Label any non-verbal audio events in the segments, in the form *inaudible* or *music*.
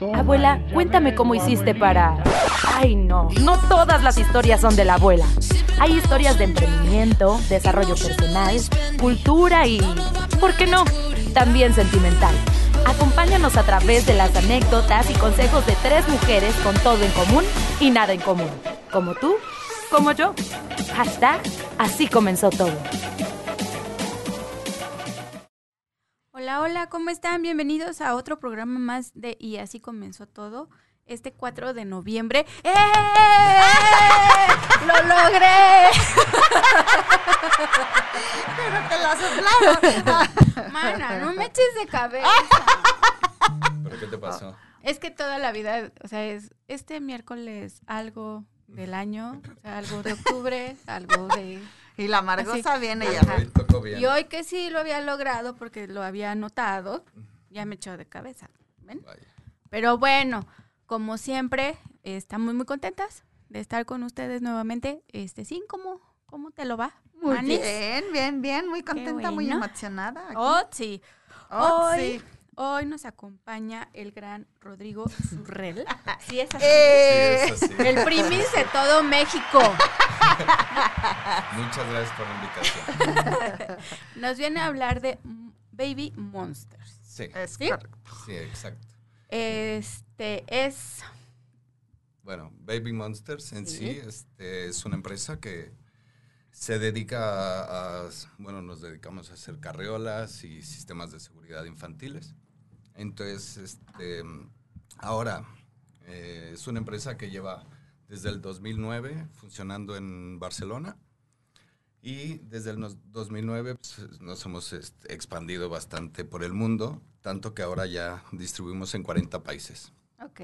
Abuela, cuéntame cómo hiciste para... Ay, no, no todas las historias son de la abuela. Hay historias de emprendimiento, desarrollo personal, cultura y... ¿Por qué no? También sentimental. Acompáñanos a través de las anécdotas y consejos de tres mujeres con todo en común y nada en común. Como tú, como yo. Hashtag, así comenzó todo. Hola, hola, ¿cómo están? Bienvenidos a otro programa más de Y así comenzó todo. Este 4 de noviembre. ¡Eh! *laughs* ¡Lo logré! *laughs* Pero te la soplaron. *laughs* Mana, no me eches de cabeza. ¿Pero qué te pasó? Es que toda la vida, o sea, es este miércoles algo del año, o sea, algo de octubre, algo de... *laughs* Y la Margosa viene ya. Y hoy que sí lo había logrado porque lo había anotado, ya me echó de cabeza. ¿ven? Vaya. Pero bueno, como siempre, estamos muy contentas de estar con ustedes nuevamente. Este, sí, ¿cómo, cómo te lo va? Muy Manis? bien, bien, bien, muy contenta, muy emocionada. aquí. Oh, sí. Oh, hoy, sí. Hoy nos acompaña el gran Rodrigo Surrel. *laughs* Sí, es así. Eh, Sí, es así. El primis de todo México. Muchas gracias por la invitación. *laughs* Nos viene a hablar de Baby Monsters. Sí, es ¿Sí? correcto. sí, exacto. Este es. Bueno, Baby Monsters en sí, Sí. este, es una empresa que se dedica a, a- bueno, nos dedicamos a hacer carriolas y sistemas de seguridad infantiles. Entonces, este, ahora eh, es una empresa que lleva desde el 2009 funcionando en Barcelona y desde el nos- 2009 pues, nos hemos expandido bastante por el mundo, tanto que ahora ya distribuimos en 40 países. Ok.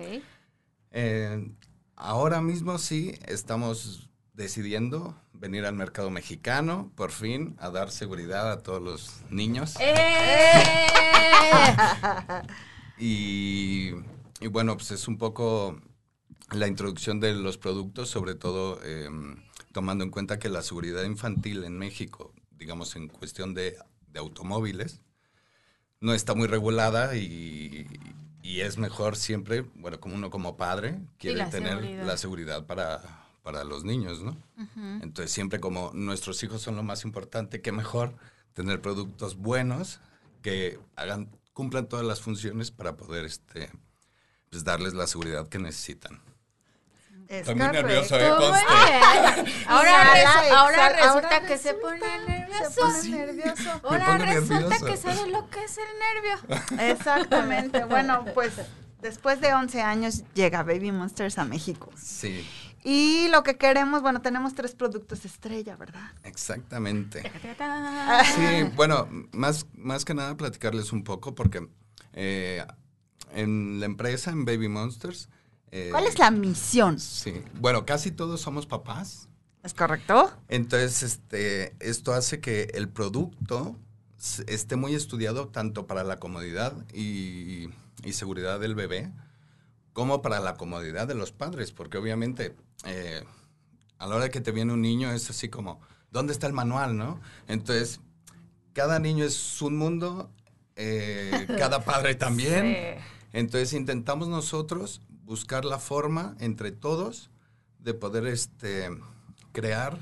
Eh, ahora mismo sí estamos decidiendo venir al mercado mexicano, por fin, a dar seguridad a todos los niños. ¡Eh! *laughs* Y, y bueno, pues es un poco la introducción de los productos, sobre todo eh, tomando en cuenta que la seguridad infantil en México, digamos en cuestión de, de automóviles, no está muy regulada y, y es mejor siempre, bueno, como uno como padre quiere la tener seguridad. la seguridad para, para los niños, ¿no? Entonces siempre como nuestros hijos son lo más importante, qué mejor tener productos buenos que hagan, cumplan todas las funciones para poder este, pues, darles la seguridad que necesitan. Es Estoy muy nervioso, ¿eh? Conste. *laughs* Ahora, resu- resulta Ahora que se pone Se nervioso. pone nervioso. Ahora resulta nervioso. que sabe lo que es el nervio. Exactamente. Bueno, pues después de 11 años llega Baby Monsters a México. Sí, Y lo que queremos, bueno, tenemos tres productos estrella, ¿verdad? exactamente. Sí, bueno, más, más que nada platicarles un poco porque eh, en la empresa, en Baby Monsters... eh, ¿Cuál es la misión? Sí, bueno, casi todos somos papás. ¿Es correcto? Entonces, este, esto hace que el producto esté muy estudiado tanto para la comodidad y, y seguridad del bebé, como para la comodidad de los padres, porque obviamente eh, a la hora que te viene un niño es así como, ¿dónde está el manual, no? Entonces, cada niño es un mundo, eh, cada *laughs* padre también. Sí. Entonces intentamos nosotros buscar la forma entre todos de poder este, crear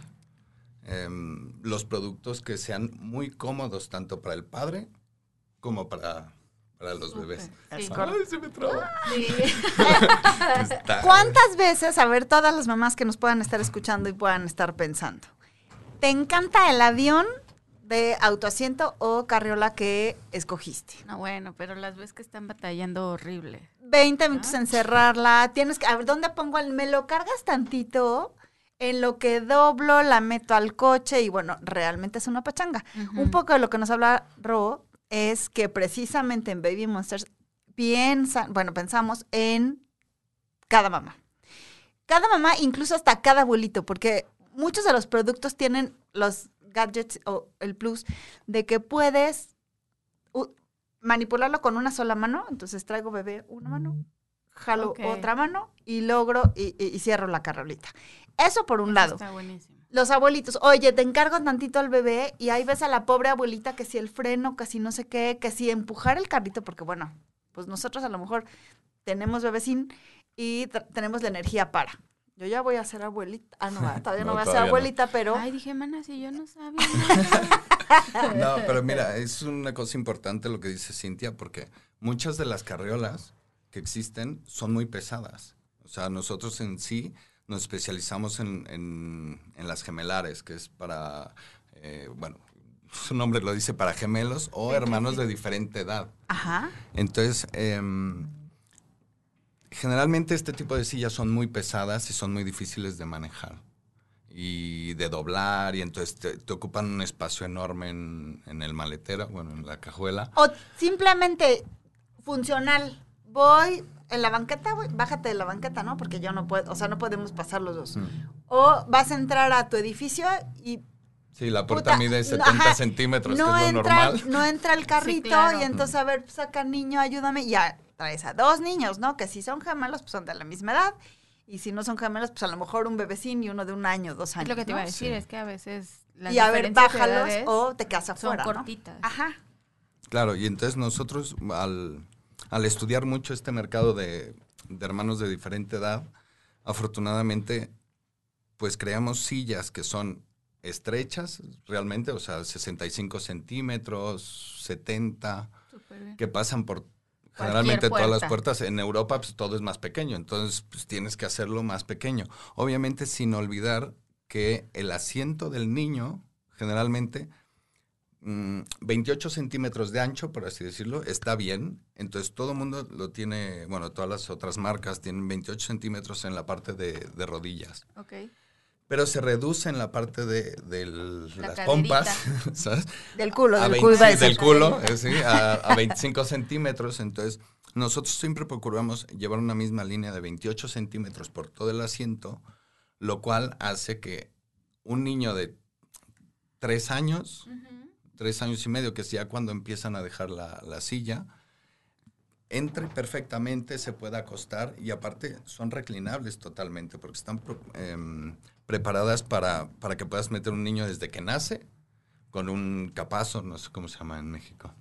em, los productos que sean muy cómodos tanto para el padre como para, para los bebés. Es Sí. correcto. Ay, se me trabó. Sí. *laughs* Está- *laughs* ¿Cuántas veces, a ver, todas las mamás que nos puedan estar escuchando y puedan estar pensando, ¿te encanta el avión de autoasiento o carriola que escogiste? No, bueno, pero las ves que están batallando horrible. 20 minutos en cerrarla, tienes que, a ver, ¿dónde pongo el, me lo cargas tantito? En lo que doblo, la meto al coche y bueno, realmente es una pachanga. Un poco de lo que nos habla Ro es que precisamente en Baby Monsters piensan, bueno, pensamos en cada mamá. Cada mamá, incluso hasta cada abuelito, porque muchos de los productos tienen los gadgets o el plus de que puedes manipularlo con una sola mano. Entonces traigo bebé una mano, jalo otra mano y logro y, y- y cierro la carrolita. Eso por un Eso lado. Está buenísimo. Los abuelitos, oye, te encargo tantito al bebé y ahí ves a la pobre abuelita que si el freno, que si no sé qué, que si empujar el carrito, porque bueno, pues nosotros a lo mejor tenemos bebecín y tenemos la energía para. Yo ya voy a ser abuelita. Ah, no, todavía *laughs* no, No, voy a ser no. abuelita, pero Ay, dije, mana, si yo no sabía. *laughs* No, pero mira, es una cosa importante lo que dice Cintia, porque muchas de las carriolas que existen son muy pesadas. O sea, nosotros en sí nos especializamos en, en- en las gemelares, que es para, eh, bueno, *laughs* su nombre lo dice, para gemelos o hermanos de diferente edad. ajá. Entonces, em, generalmente este tipo de sillas son muy pesadas y son muy difíciles de manejar y de doblar y entonces te, te ocupan un espacio enorme en, en el maletero, bueno, en la cajuela. O simplemente funcional. Voy en la banqueta, güey, bájate de la banqueta, ¿no? Porque yo no puedo, o sea, no podemos pasar los dos. Mm. O vas a entrar a tu edificio y Sí, la puerta Puta, mide no, 70 ajá, centímetros, no que es lo entra, normal. no entra el carrito claro. y entonces, a ver, saca niño, ayúdame. Y ya traes a dos niños, ¿no? Que si son gemelos, pues son de la misma edad. Y si no son gemelos, pues a lo mejor un bebecín y uno de un año, dos años. Es lo que te iba a decir, Sí. es que a veces las Y a ver, bájalos o te quedas son afuera. ¿no? cortitas. Ajá. Claro, y entonces nosotros al, al estudiar mucho este mercado de, de hermanos de diferente edad, afortunadamente, pues creamos sillas que son estrechas realmente, o sea, 65 centímetros, 70, Súper bien. que pasan por generalmente todas las puerta. puertas. En Europa pues todo es más pequeño, entonces pues tienes que hacerlo más pequeño. Obviamente sin olvidar que el asiento del niño generalmente mm, 28 centímetros de ancho, por así decirlo, está bien. Entonces todo el mundo lo tiene, bueno, todas las otras marcas tienen 28 centímetros en la parte de, de rodillas. Ok. Pero se reduce en la parte de, de La las caderita. pompas, *laughs* ¿sabes? Del culo, a del 20 culo. a del culo, eh, sí, a, a *laughs* 25 centímetros. Entonces, nosotros siempre procuramos llevar una misma línea de 28 centímetros por todo el asiento, lo cual hace que un niño de tres años, tres años y medio, que es ya cuando empiezan a dejar la, la silla, entre perfectamente, se pueda acostar y aparte son reclinables totalmente porque están em, preparadas para, para que puedas meter un niño desde que nace con un capazo, no sé cómo se llama en México.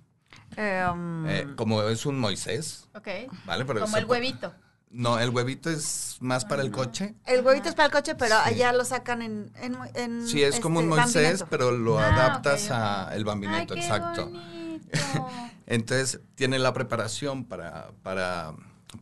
Em, Eh, como es un Moisés, Ok. ¿vale? Pero Como el huevito. No, el huevito es más para el coche. el huevito es para el coche, pero Sí. allá lo sacan en. en, en, Sí, es como un este, Moisés, bambineto. pero lo Ah, adaptas ok, ok. a el bambineto, Ay, qué exacto. bonito. *laughs* Entonces, tiene la preparación para, para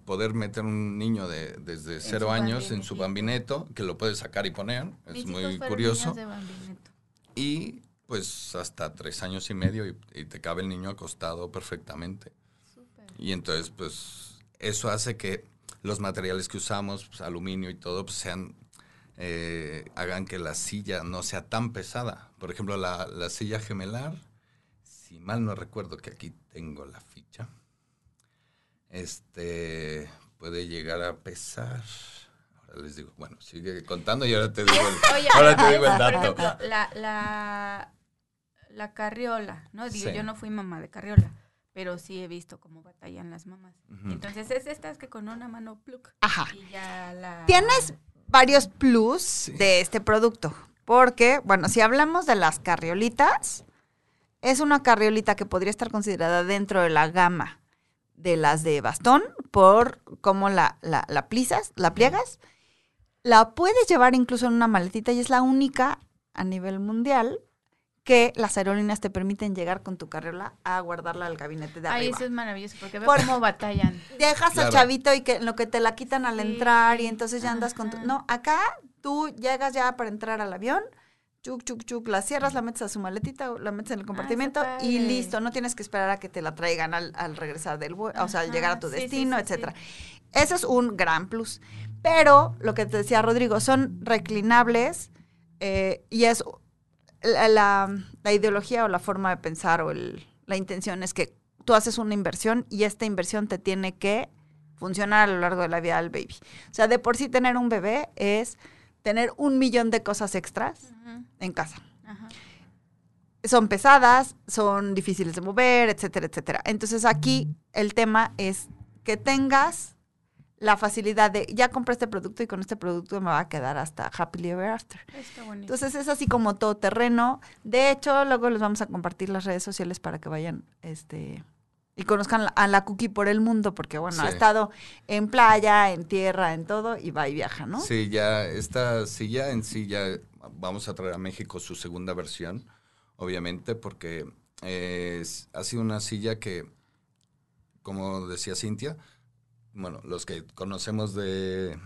poder meter un niño de, desde cero años en su bambinetto, que lo puede sacar y poner, es Mis muy curioso. niños de Bambineto. Y pues hasta tres años y medio y, y te cabe el niño acostado perfectamente. Súper. Y entonces, pues, eso hace que los materiales que usamos, pues, aluminio y todo, pues sean, eh, hagan que la silla no sea tan pesada. Por ejemplo, la, la silla gemelar, si mal no recuerdo que aquí tengo la ficha, este, puede llegar a pesar, ahora les digo, bueno, sigue contando y ahora te digo el, Oye, ahora te digo el ejemplo, dato. La, la, la carriola, ¿no? Digo, Sí. yo no fui mamá de carriola, pero sí he visto cómo batallan las mamás. Ujú. Entonces es estas que con una mano pluk Ajá. y ya la... Tienes varios plus Sí. de este producto. Porque, bueno, si hablamos de las carriolitas, es una carriolita que podría estar considerada dentro de la gama de las de bastón, por cómo la, la, la plisas, la pliegas. La puedes llevar incluso en una maletita y es la única a nivel mundial que las aerolíneas te permiten llegar con tu carriola a guardarla al gabinete de Ay, arriba. eso es maravilloso, porque veo Por- cómo batallan. Dejas Claro. al chavito y que lo que te la quitan al Sí, entrar y entonces ya andas con tu... No, acá tú llegas ya para entrar al avión, chuc, chuc, chuc, la cierras, la metes a su maletita, o la metes en el compartimento está y listo. No tienes que esperar a que te la traigan al, al regresar del vuelo, o sea, al llegar a tu Ajá, sí, sí, destino, sí, etcétera. Eso es un gran plus. Pero lo que te decía Rodrigo, son reclinables eh, y es la, la- la ideología o la forma de pensar o el- la intención es que tú haces una inversión y esta inversión te tiene que funcionar a lo largo de la vida del baby. O sea, de por sí tener un bebé es tener un millón de cosas extras en casa. Son pesadas, son difíciles de mover, etcétera, etcétera. Entonces aquí el tema es que tengas la facilidad de, ya compré este producto y con este producto me va a quedar hasta happily ever after. Está bonito. Entonces es así como todo terreno. De hecho, luego les vamos a compartir las redes sociales para que vayan este, y conozcan a la Cookie por el mundo, porque bueno, ha estado en playa, en tierra, en todo, y va y viaja, ¿no? Sí, ya esta silla en sí ya vamos a traer a México su segunda versión, obviamente, porque eh, es- ha sido una silla que, como decía Cintia, bueno, los que conocemos de,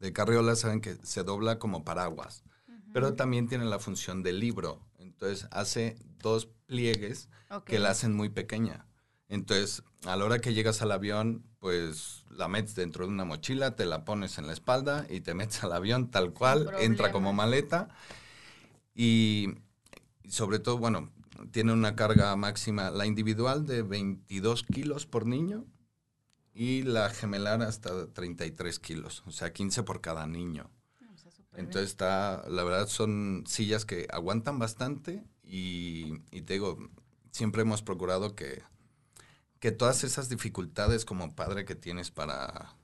de carriola saben que se dobla como paraguas, pero también tiene la función de libro. Entonces hace dos pliegues que la hacen muy pequeña. Entonces, a la hora que llegas al avión, pues la metes dentro de una mochila, te la pones en la espalda y te *laughs* metes al avión tal cual, entra como maleta. Y y sobre todo, bueno, tiene una carga máxima, la individual de 22 kilos por niño y la gemelar hasta 33 kilos, o sea, 15 por cada niño. O sea, súper bien. Entonces está, la verdad son sillas que aguantan bastante y, y te digo, siempre hemos procurado que, que todas esas dificultades como padre que tienes para,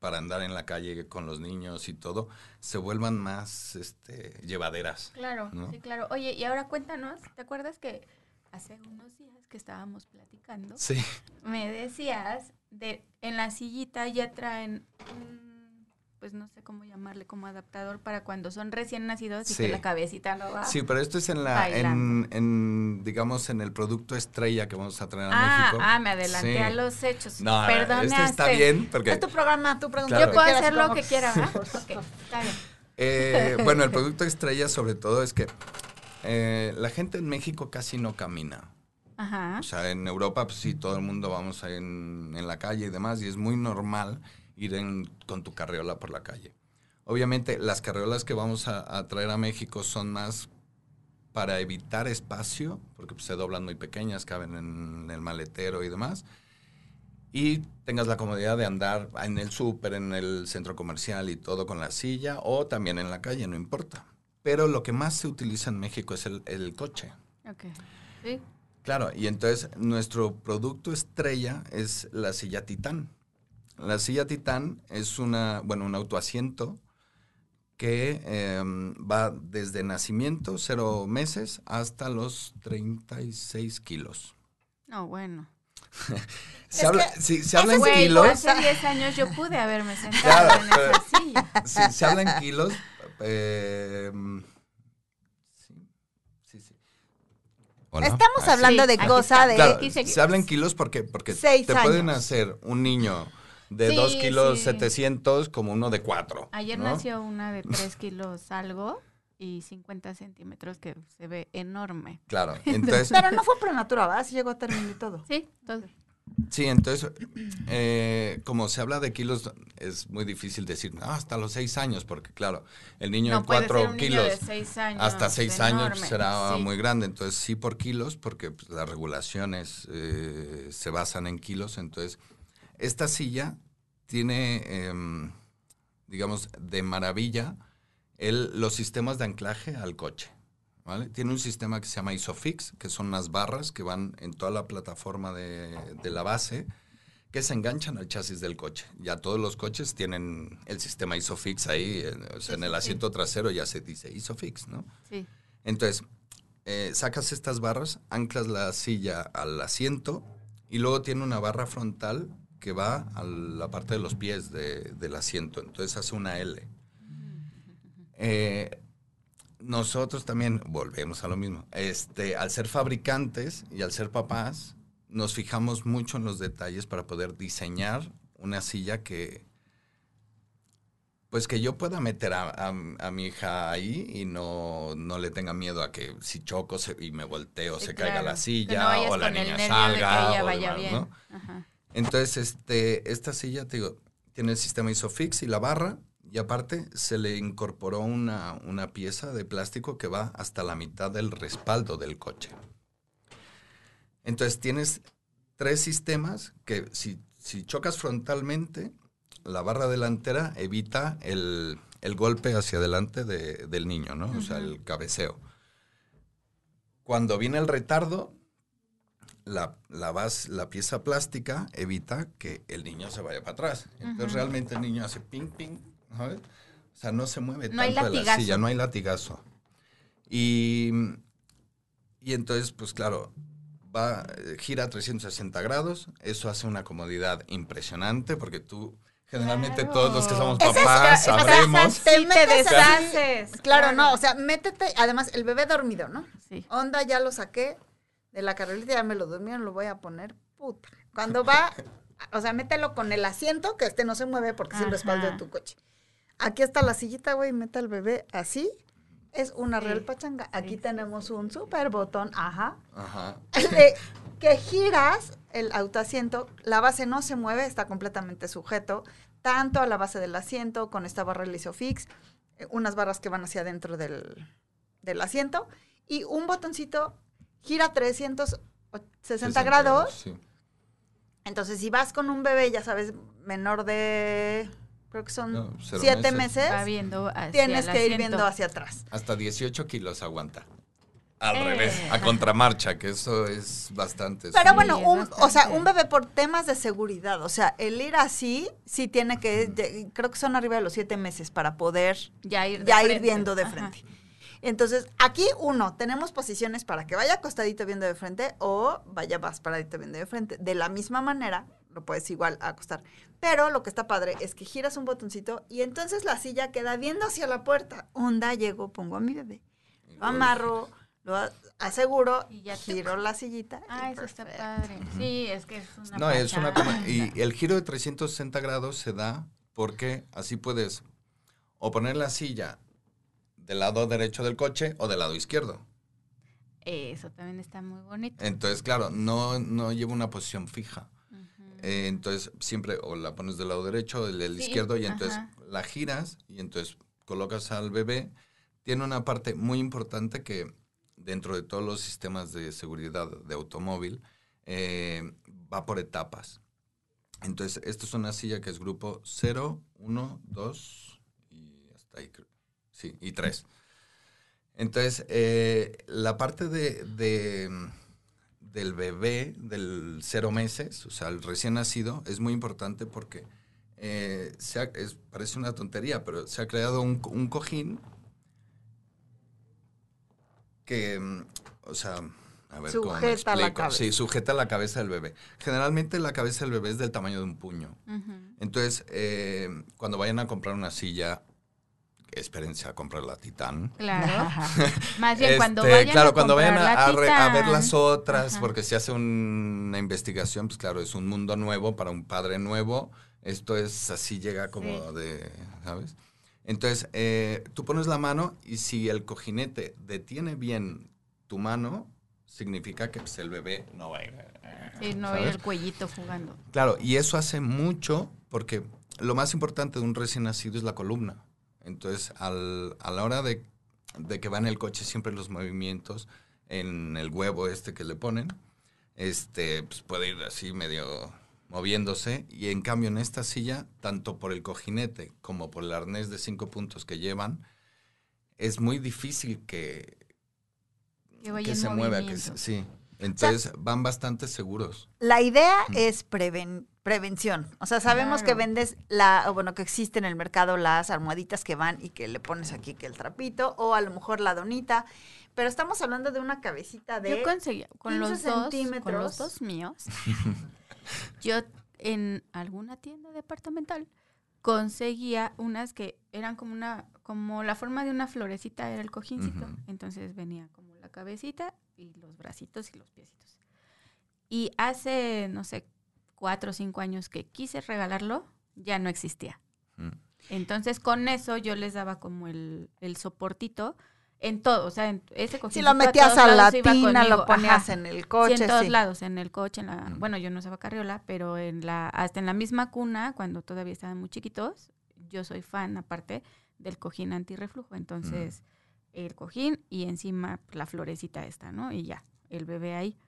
para andar en la calle con los niños y todo, se vuelvan más este, llevaderas. Claro, ¿no? sí, claro. Oye, y ahora cuéntanos, ¿te acuerdas que hace unos días que estábamos platicando, Sí, me decías de en la sillita ya traen un, pues no sé cómo llamarle, como adaptador para cuando son recién nacidos y Sí. que la cabecita no va. sí, pero esto es en la, en, digamos, en el producto estrella que vamos a traer a ah, México. ah, me adelanté Sí. a los hechos. No, Perdón, este está bien porque Es tu programa, tu pregunta. Claro. Yo puedo quieras, hacer lo que quiera, ¿verdad? *laughs* Ok, está bien. Eh, *laughs* bueno, el producto estrella sobre todo es que eh, la gente en México casi no camina. Ajá. O sea, en Europa, pues sí, todo el mundo vamos en, en la calle y demás, y es muy normal ir en- con tu carriola por la calle. Obviamente, las carriolas que vamos a, a traer a México son más para evitar espacio, porque pues, se doblan muy pequeñas, caben en el maletero y demás, y tengas la comodidad de andar en el súper, en el centro comercial y todo con la silla, o también en la calle, no importa. Pero lo que más se utiliza en México es el, el coche. Ok. Sí. Claro, y entonces nuestro producto estrella es la silla Titán. La silla Titán es una, bueno, un autoasiento que em, va desde nacimiento, cero meses, hasta los 36 kilos. No, bueno. *laughs* Se habla, si se habla en kilos, hace 10 años yo pude haberme *laughs* sentado Claro, en esa silla. si se habla en kilos, em, sí, sí, sí. ¿O no? Estamos Ah, hablando Sí, de cosa de... Claro, se habla en kilos porque, porque Seis te pueden años. hacer un niño de Sí, 2 kilos sí. 700 como uno de 4. Ayer nació una de 3 kilos algo y 50 centímetros que se ve enorme. Claro, *laughs* entonces, Pero no fue prematura, ¿verdad? Sí llegó a término y todo. Sí, todo. Sí, entonces, eh, como se habla de kilos, es muy difícil decir, "Ah, hasta los 6 años, porque claro, el niño No de puede ser 4 un kilos niño de 6 años. hasta 6 años enorme. será Sí. muy grande, entonces sí por kilos, porque pues, las regulaciones eh, se basan en kilos, entonces esta silla tiene, em, digamos, de maravilla el, los sistemas de anclaje al coche. ¿Vale? Tiene un sistema que se llama Isofix, que son unas barras que van en toda la plataforma de, de la base, que se enganchan al chasis del coche. Ya todos los coches tienen el sistema Isofix ahí, en, o sea, en el asiento trasero ya se dice Isofix, ¿no? Sí. Entonces, eh, sacas estas barras, anclas la silla al asiento y luego tiene una barra frontal que va a la parte de los pies de- del asiento. Entonces hace una L. Eh, nosotros también volvemos a lo mismo. Este, al ser fabricantes y al ser papás, nos fijamos mucho en los detalles para poder diseñar una silla que, pues que yo pueda meter a, a- a mi hija ahí y no, no le tenga miedo a que si choco se- y me volteo se caiga la Que silla no o la niña que salga ella o vaya demás, bien. ¿no? Ajá. Entonces, este, esta silla, te digo, tiene el sistema Isofix y la barra, y aparte se le incorporó una, una pieza de plástico que va hasta la mitad del respaldo del coche. Entonces, tienes tres sistemas que si, si chocas frontalmente, la barra delantera evita el, el golpe hacia adelante de- del niño, ¿no? O sea, el cabeceo. Cuando viene el retardo, la, la, bas- la pieza plástica evita que el niño se vaya para atrás. Entonces realmente el niño hace ping, ping, ¿sabes? O sea, no se mueve No tanto de la silla, no hay latigazo. Y, y entonces, pues claro, va, eh, gira 360 grados. Eso hace una comodidad impresionante porque tú, generalmente Claro. todos los que somos es papás, sabremos. Te Sí, te metes deshaces. Claro, no, o sea, métete, además el bebé dormido, ¿no? Sí. Onda, ya lo saqué de la carrerita, ya me lo durmieron, lo voy a poner, puta. Cuando *laughs* va, o sea, mételo con el asiento, que este no se mueve porque es el respaldo de tu coche. Aquí está la sillita, güey, meta al bebé así. Es una Sí. real pachanga. Aquí Sí, tenemos un super botón, ajá. Ajá. de *laughs* que giras el autoasiento, la base no se mueve, está completamente sujeto, tanto a la base del asiento, con esta barra Isofix, eh, unas barras que van hacia adentro del, del asiento, y un botoncito gira 360 grados. Sí. Entonces, si vas con un bebé, ya sabes, menor de, creo que son No, siete meses. meses, Va viendo hacia tienes que ir viendo hacia atrás. Hasta 18 kilos aguanta. Al Eh. revés, a contramarcha, que eso es bastante. Pero Sí, bueno, un, o sea, un bebé por temas de seguridad, o sea, el ir así, sí tiene que, creo que son arriba de los siete meses para poder Ya ir, de ya ir viendo de Ajá. frente. Entonces, aquí uno, tenemos posiciones para que vaya acostadito viendo de frente o vaya más paradito viendo de frente. De la misma manera, lo puedes igual acostar. Pero lo que está padre es que giras un botoncito y entonces la silla queda viendo hacia la puerta. Onda, llego, pongo a mi bebé, lo amarro, lo aseguro, Y ya te- giro la sillita. Ah, eso está padre. Sí, es que es una No, es una Y el giro de 360 grados se da porque así puedes o poner la silla del lado derecho del coche o del lado izquierdo. Eso también está muy bonito. Entonces, claro, no, no lleva una posición fija. Eh, entonces, siempre o la pones del lado derecho o del, Sí, izquierdo y entonces ajá. la giras y entonces colocas al bebé. Tiene una parte muy importante que dentro de todos los sistemas de seguridad de automóvil eh, va por etapas. Entonces, esto es una silla que es grupo 0, 1, 2 y hasta ahí. creo. Sí, y 3. Entonces, eh, la parte de, de, del bebé, del cero meses, o sea, el recién nacido, es muy importante porque eh, se ha- es- parece una tontería, pero se ha creado un, un cojín que, mm, o sea, a ver cómo me Sujeta la explico. cabeza. Sí, sujeta la cabeza del bebé. Generalmente la cabeza del bebé es del tamaño de un puño. Entonces, eh, cuando vayan a comprar una silla, espérense a comprar la Titán. Claro. *laughs* Más bien, cuando Este, vayan claro, a cuando vayan a, a re- a ver las otras, Ajá. porque si hace un- una investigación, pues claro, es un mundo nuevo para un padre nuevo. Esto es así, llega como Sí. de, ¿sabes? Entonces, eh, tú pones la mano y si el cojinete detiene bien tu mano, significa que pues, el bebé no va a ir. Sí, no ¿sabes? ir el cuellito jugando. Claro, y eso hace mucho porque lo más importante de un recién nacido es la columna. Entonces, al- a la hora de, de que va en el coche, siempre los movimientos en el huevo este que le ponen, este, pues puede ir así medio moviéndose. Y en cambio, en esta silla, tanto por el cojinete como por el arnés de cinco puntos que llevan, es muy difícil que, Que se mueva. Que sí. Entonces, van bastante seguros. La idea Mm. es preven- prevención. O sea, sabemos que vendes la, o bueno, que existe en el mercado las almohaditas que van y que le pones aquí que el trapito, o a lo mejor la donita. Pero estamos hablando de una cabecita de. Yo conseguía con 15 los dos, con centímetros. los dos míos. *laughs* yo en alguna tienda departamental conseguía unas que eran como una como la forma de una florecita era el cojincito, Ujú. entonces venía como la cabecita y los bracitos y los piecitos. Y hace no sé cuatro o cinco años que quise regalarlo, ya no existía. Mm. Entonces con eso yo les daba como el, el soportito en todo, o sea, en ese Si lo metías a la tina, lo ponías ajá. en el Sí, coche. en todos sí. lados, en el coche, en la, Mm. bueno, yo no usaba carriola, pero en la, hasta en la misma cuna, cuando todavía estaban muy chiquitos, yo soy fan aparte del cojín antirreflujo, entonces el cojín y encima la florecita esta, ¿no? Y ya, el bebé ahí.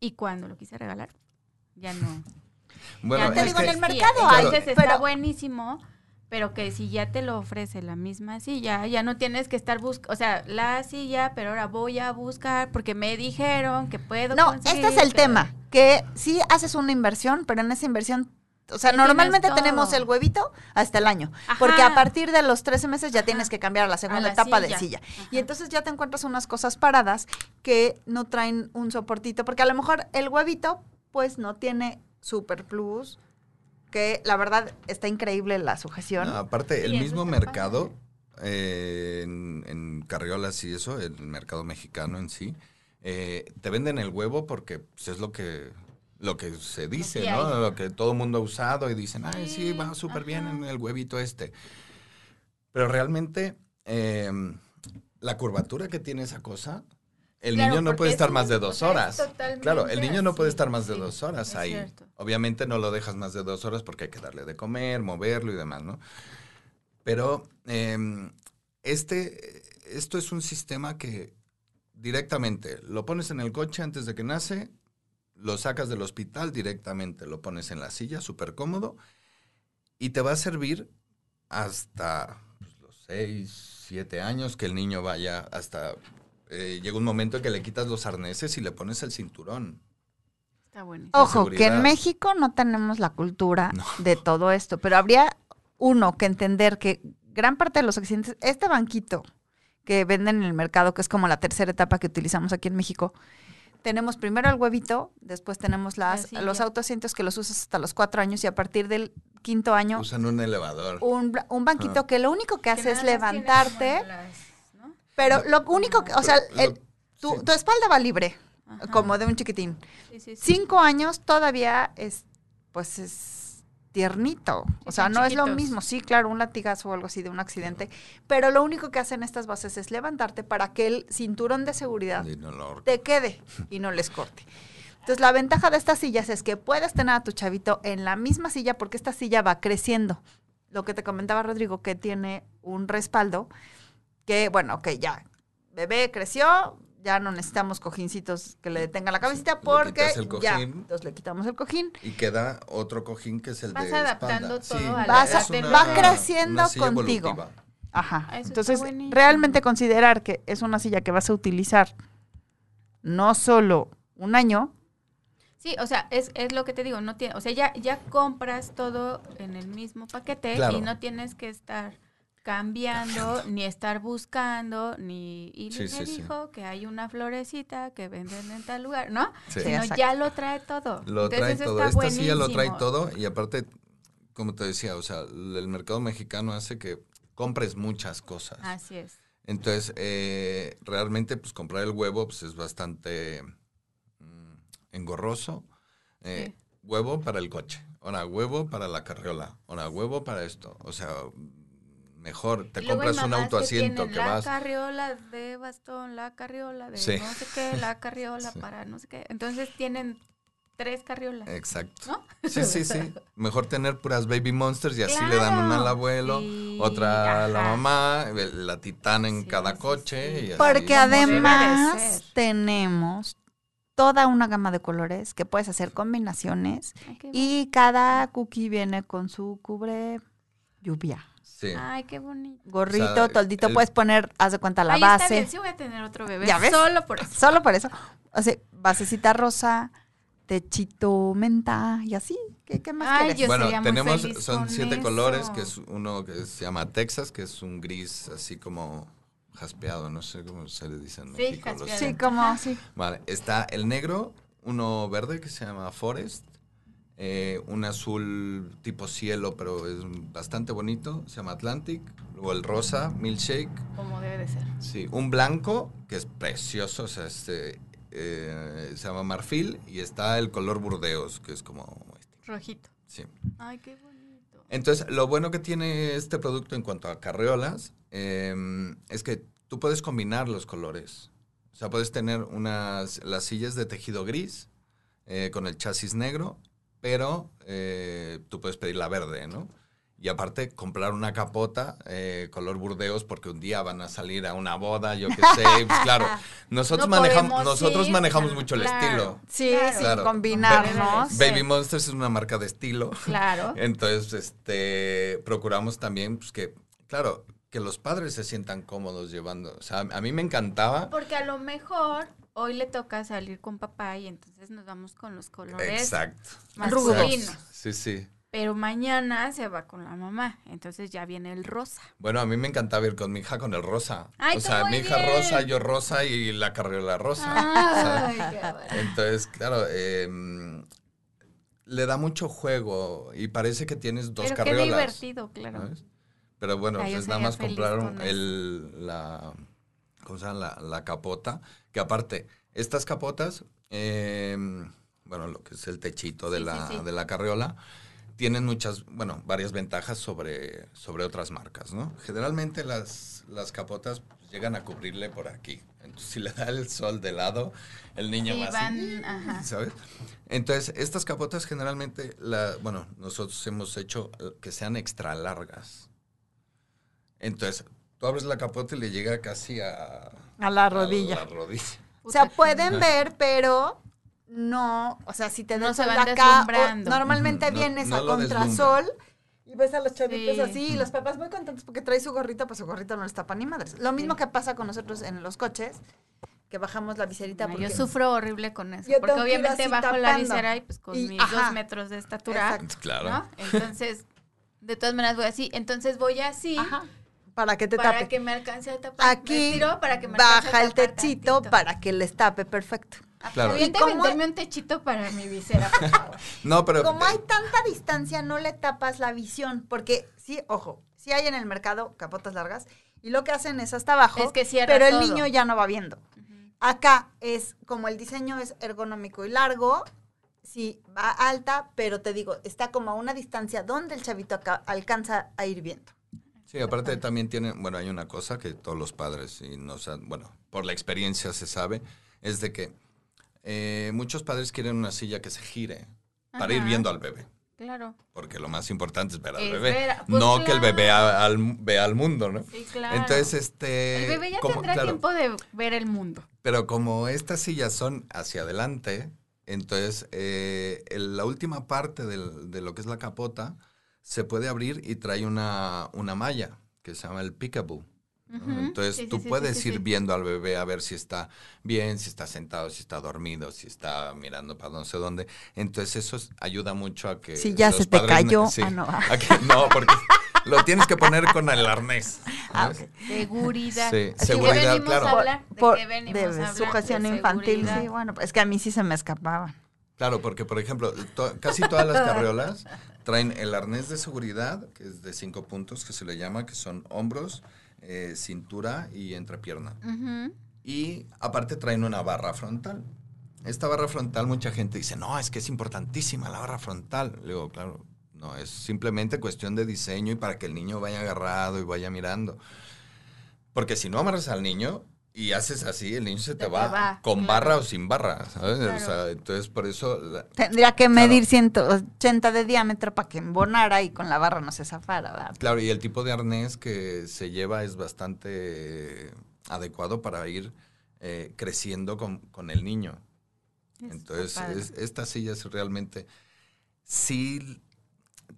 Y cuando lo quise regalar, ya no. Bueno, ya te no digo, en el mercado hay, Entonces está pero- buenísimo, pero que si ya te lo ofrece la misma silla, ya no tienes que estar buscando, o sea, la silla, pero ahora voy a buscar porque me dijeron que puedo No, conseguir este es el tema, que sí haces una inversión, pero en esa inversión O sea, normalmente tenemos el huevito hasta el año. Ajá. Porque a partir de los 13 meses ya Ajá. tienes que cambiar a la segunda la etapa de silla. silla. Ajá. Y entonces ya te encuentras unas cosas paradas que no traen un soportito. Porque a lo mejor el huevito, pues no tiene super plus. Que la verdad está increíble la sujeción. No, aparte, el mismo mercado, eh, en, en carriolas y eso, el mercado mexicano en sí, eh, te venden el huevo porque pues, es lo que lo que se dice, que ¿no? hay. Lo que todo el mundo ha usado y dicen, ay, sí, va súper bien en el huevito este. Pero realmente, eh, la curvatura que tiene esa cosa, el Claro, niño no puede es estar más de dos horas. Claro, el niño no puede estar más de sí, dos horas ahí. cierto. Obviamente no lo dejas más de dos horas porque hay que darle de comer, moverlo y demás, ¿no? Pero em, este, esto es un sistema que directamente lo pones en el coche antes de que nace, lo sacas del hospital directamente, lo pones en la silla, súper cómodo, y te va a servir hasta pues, los seis, siete años que el niño vaya hasta... eh, llega un momento en que le quitas los arneses y le pones el cinturón. Está buenísimo. Ojo, que en México no tenemos la cultura No. de todo esto, pero habría uno que entender que gran parte de los accidentes, este banquito que venden en el mercado, que es como la tercera etapa que utilizamos aquí en México, tenemos primero el huevito, después tenemos las, los autoasientos que los usas hasta los cuatro años y a partir del quinto año Usan un elevador. un, banquito Ah. que lo único que Que hace es levantarte. Pero lo único que, o sea, el- tu, sí. tu espalda va libre, Ajá. como de un chiquitín. Sí, sí, sí. cinco años todavía es, pues es tiernito. O sea, no es lo mismo. Sí, claro, un latigazo o algo así de un accidente. Pero lo único que hacen estas bases es levantarte para que el cinturón de seguridad no te quede y no les corte. Entonces, la ventaja de estas sillas es que puedes tener a tu chavito en la misma silla porque esta silla va creciendo. Lo que te comentaba Rodrigo, que tiene un respaldo que, bueno, ok, ya, bebé creció, ya no necesitamos cojincitos que le detengan la cabecita porque el ya, cojín. entonces le quitamos el cojín. Y queda otro cojín que es el Vas de adaptando espalda. todo a la Vas va creciendo contigo. evolutiva. Ajá. Ah, eso Entonces, realmente considerar que es una silla que vas a utilizar no solo un año, Sí, o sea, es, es lo que te digo, no tiene, o sea, ya, ya compras todo en el mismo paquete Claro. y no tienes que estar cambiando, ni estar buscando, ni... Y Sí, me sí, sí. dijo que hay una florecita que venden en tal lugar, ¿no? Sino ya lo trae todo. Lo Entonces, trae todo. está Esta silla lo trae todo y aparte, como te decía, o sea, el mercado mexicano hace que compres muchas cosas. Así es. Entonces, eh, realmente, pues comprar el huevo pues, es bastante mm, engorroso. Eh, Huevo para el coche, ahora huevo para la carriola, ahora huevo para esto. O sea, mejor, te compras un autoasiento que, la vas... carriola de bastón, la carriola de Sí. no sé qué, la *laughs* carriola Sí. para no sé qué. Entonces tienen tres carriolas. Exacto. ¿No? Sí, sí, sí. Mejor tener puras baby monsters y así le dan una al abuelo, sí, otra a la mamá, la titana en Sí, cada sí, coche. sí. Y así. porque además tenemos toda una gama de colores que puedes hacer combinaciones y cada cookie viene con su cubre lluvia. Sí. Ay, qué bonito. Gorrito, O sea, toldito, el- puedes poner, haz de cuenta, la Ay, está base. bien, sí voy a tener otro bebé. ¿Ya ves? Solo por eso. Solo por eso. O sea, basecita rosa, techito menta y así. ¿Qué, qué más Ay, quieres? yo bueno, sería muy tenemos, feliz son con siete eso. colores, que es uno que se llama Texas, que es un gris así como jaspeado, no sé cómo se le dice en Sí, México. jaspeado. Sí, como, sí. Vale, está el negro, uno verde que se llama Forest, eh, un azul tipo cielo, pero es bastante bonito, se llama Atlantic, luego el rosa, Milkshake, Como debe de ser. sí, un blanco que es precioso, o sea, este, eh, se llama Marfil, y está el color Burdeos, que es como este, Rojito. sí. Ay, qué bonito. Entonces, lo bueno que tiene este producto en cuanto a carriolas eh, es que tú puedes combinar los colores. O sea, puedes tener unas las sillas de tejido gris eh, con el chasis negro, pero eh, tú puedes pedir la verde, ¿no? Y aparte, comprar una capota eh, color burdeos porque un día van a salir a una boda, yo qué sé. *laughs* pues, claro, nosotros, No manejamos, podemos nosotros ir, manejamos claro, mucho el estilo. Sí, Claro. sí, Claro. combinarnos. Sí. Baby Monsters es una marca de estilo. Claro. *laughs* Entonces, este, procuramos también pues, que, claro, que los padres se sientan cómodos llevando. O sea, a mí me encantaba. Porque a lo mejor hoy le toca salir con papá y entonces nos vamos con los colores Exacto. masculinos. Sí, sí. Pero mañana se va con la mamá, entonces ya viene el rosa. Bueno, a mí me encantaba ir con mi hija con el rosa. Ay, o sea, mi hija bien. rosa, yo rosa y la carriola rosa. Ay, *laughs* qué bueno. Entonces, claro, eh, le da mucho juego y parece que tienes dos Pero qué carriolas. divertido, claro. ¿sabes? Pero bueno, Ay, yo es nada más comprar con el, la, ¿cómo se llama? La, la capota, que aparte, estas capotas, eh, bueno, lo que es el techito de, Sí, la, sí, sí. de la carriola, tienen muchas, bueno, varias ventajas sobre, sobre otras marcas, ¿no? Generalmente las, las capotas pues, llegan a cubrirle por aquí. Entonces, si le da el sol de lado, el niño Sí, va así, van, ajá. ¿sabes? Entonces, estas capotas generalmente, la, bueno, nosotros hemos hecho eh, que sean extra largas. Entonces, tú abres la capota y le llega casi a... A la a rodilla. la rodilla. O sea, pueden ver, pero no, o sea, si te No das se van acá, normalmente no- vienes no a contrasol y ves a los chavitos Sí. así y los papás muy contentos porque trae su gorrito, pues su gorrito no les tapa ni madres. Lo mismo Sí. que pasa con nosotros en los coches, que bajamos la viserita No, porque... yo sufro horrible con eso. Yo porque obviamente bajo la visera y pues con Y- mis ajá. dos metros de estatura. Exacto. Claro. Entonces, de todas maneras voy así. Entonces voy así Ajá, para que te para tape. que me alcance a tapar. Aquí para que me baja el tapar techito tantito. para que les tape perfecto. Claro. ¿Y cómo- un techito para mi visera, por *laughs* favor. No, pero... Como eh, hay tanta distancia, no le tapas la visión, porque sí, ojo, sí hay en el mercado capotas largas y lo que hacen es hasta abajo, Es que cierra pero el todo. niño ya no va viendo. Acá es como el diseño es ergonómico y largo, sí, va alta, pero te digo, está como a una distancia donde el chavito acá alcanza a ir viendo. Sí, aparte también tiene, bueno, hay una cosa que todos los padres, y nos han- bueno, por la experiencia se sabe, es de que eh, muchos padres quieren una silla que se gire para ir viendo al bebé. Claro. Porque lo más importante es ver al Es bebé. ver pues no que el bebé claro. a- al, vea al mundo, ¿no? Sí, claro. Entonces, este... el bebé ya como- tendrá claro, tiempo de ver el mundo. Pero como estas sillas son hacia adelante, entonces eh, el- la última parte del- de lo que es la capota se puede abrir y trae una, una malla que se llama el peekaboo. ¿no? Entonces Sí, tú sí, puedes sí, ir sí. viendo al bebé a ver si está bien, si está sentado, si está dormido, si está mirando para no sé dónde. Entonces eso es- ayuda mucho a que... Si ya los se te cayó. sí, Ah, no. *laughs* a que- no, porque lo tienes que poner con el arnés. *laughs* Ah, ¿sabes? Seguridad. Sí, ¿De qué seguridad, venimos claro. a hablar? ¿De venimos de a hablar? sujeción De infantil, seguridad. sí, bueno, es que a mí sí se me escapaba. Claro, porque por ejemplo, to- casi todas las carriolas traen el arnés de seguridad, que es de cinco puntos, que se le llama, que son hombros, eh, cintura y entrepierna. Y aparte traen una barra frontal. Esta barra frontal, mucha gente dice, no, es que es importantísima la barra frontal. Le digo, claro, no, es simplemente cuestión de diseño y para que el niño vaya agarrado y vaya mirando. Porque si no amarras al niño y haces así, el niño se te, te va, va, con claro. barra o sin barra, ¿sabes? O Claro. sea, entonces por eso... la- Tendría que Claro. medir 180 de diámetro para que embonara y con la barra no se zafara, ¿verdad? Claro, y el tipo de arnés que se lleva es bastante adecuado para ir eh, creciendo con, con el niño. Entonces, es- estas sillas realmente, sí,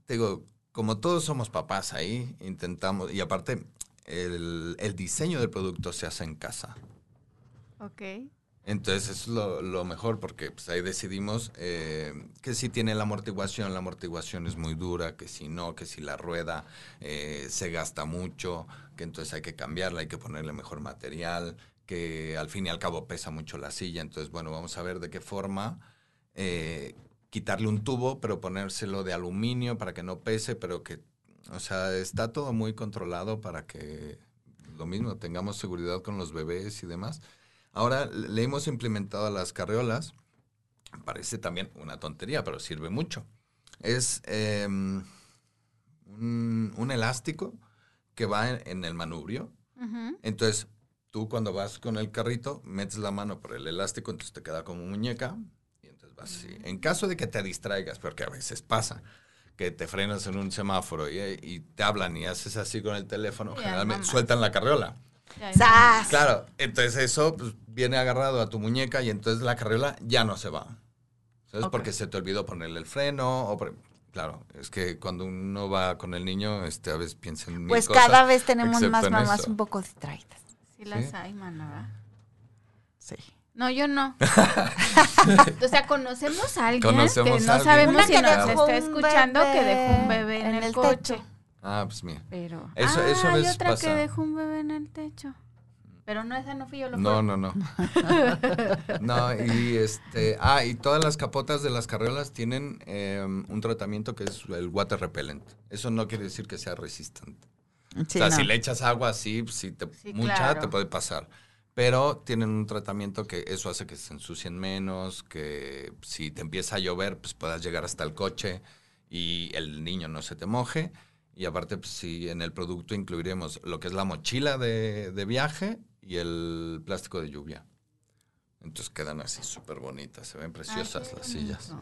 te digo, como todos somos papás ahí, intentamos, y aparte, el, el diseño del producto se hace en casa. Ok. Entonces es lo, lo mejor porque pues, ahí decidimos eh, que si tiene la amortiguación, la amortiguación es muy dura, que si no, que si la rueda eh, se gasta mucho, que entonces hay que cambiarla, hay que ponerle mejor material, que al fin y al cabo pesa mucho la silla. Entonces, bueno, vamos a ver de qué forma eh, quitarle un tubo, pero ponérselo de aluminio para que no pese, pero que, o sea, está todo muy controlado para que lo mismo, tengamos seguridad con los bebés y demás. Ahora le hemos implementado a las carriolas, parece también una tontería, pero sirve mucho. Es em, un, un elástico que va en, en el manubrio. Entonces, tú cuando vas con el carrito, metes la mano por el elástico, entonces te queda como muñeca. Y entonces vas así. En caso de que te distraigas, porque a veces pasa, que te frenas en un semáforo y, y te hablan y haces así con el teléfono, generalmente mamá. sueltan la carriola. Claro, entonces eso pues, viene agarrado a tu muñeca y entonces la carriola ya no se va. ¿Sabes? Porque se te olvidó ponerle el freno o por- Claro, es que cuando uno va con el niño, este, a veces piensa en mil Pues cosas, cada vez tenemos más mamás eso. un poco distraídas. Sí las Sí. hay, ¿verdad? Sí. No, yo no. *laughs* o sea, conocemos a alguien Conocemos que no alguien. sabemos Una si que nos está escuchando que dejó un bebé en, el, coche. techo. Ah, pues mira. Pero. Eso- ah, eso hay otra pasa. que dejó un bebé en el techo. Pero no, esa no fui yo, lo No, fue. no, no. *laughs* No, y este. Ah, y todas las capotas de las carriolas tienen eh, un tratamiento que es el water repellent. Eso no quiere decir que sea resistente. Sí, o sea, no. si le echas agua así, si te, Sí, mucha, claro. te puede pasar. Pero tienen un tratamiento que eso hace que se ensucien menos, que si te empieza a llover, pues puedas llegar hasta el coche y el niño no se te moje. Y aparte, pues sí, en el producto incluiremos lo que es la mochila de, de viaje y el plástico de lluvia. Entonces quedan así súper bonitas, se ven preciosas las sillas.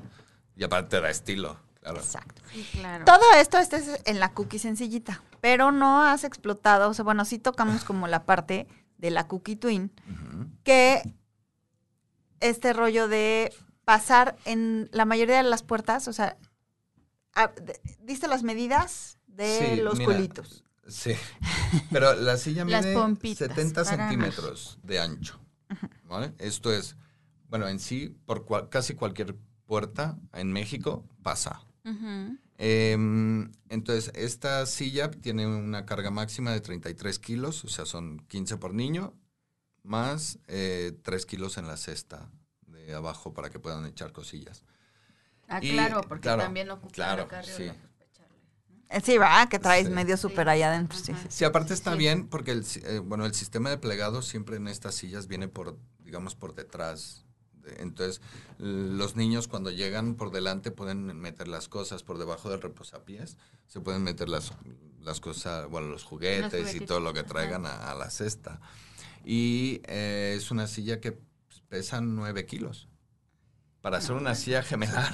Y aparte da estilo, claro. Exacto. Sí, claro. Todo esto este es en la cookie sencillita, pero no has explotado, o sea, bueno, sí tocamos como la parte de la cookie twin, que este rollo de pasar en la mayoría de las puertas, o sea, a- de- ¿diste las medidas de Sí, los mira, culitos? Sí, pero la silla Las mide pompitas, 70 para- centímetros de ancho. ¿vale? Esto es, bueno, en sí, por cua- casi cualquier puerta en México pasa. Em, entonces, esta silla tiene una carga máxima de 33 kilos, o sea, son 15 por niño, más eh, 3 kilos en la cesta de abajo para que puedan echar cosillas. Ah, Y, claro, porque claro, también ocupa claro, la sí. Eh, Sí, ¿verdad? Que traes Sí. medio súper allá adentro, sí, sí. Sí, aparte está Sí. bien porque el, si- eh, bueno, el sistema de plegado siempre en estas sillas viene por, digamos, por detrás. Entonces, los niños cuando llegan por delante pueden meter las cosas por debajo del reposapiés, se pueden meter las, las cosas, bueno, los juguetes y todo lo que traigan a, a la cesta. Y eh, es una silla que pesa 9 kilos. Para hacer una silla gemelar.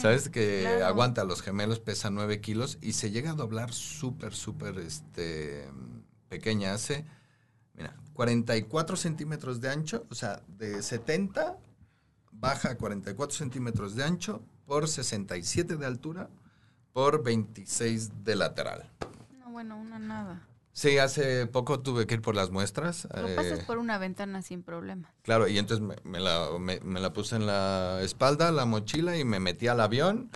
¿Sabes? Que claro. aguanta, los gemelos pesan 9 kilos y se llega a doblar súper, súper este, pequeña. Hace, mira, 44 centímetros de ancho, o sea, de 70 baja a 44 centímetros de ancho por 67 de altura por 26 de lateral. No, bueno, una nada. Sí, hace poco tuve que ir por las muestras. Lo eh, pasas por una ventana sin problema. Claro, y entonces me, me la, me- me la puse en la espalda, la mochila, y me metí al avión.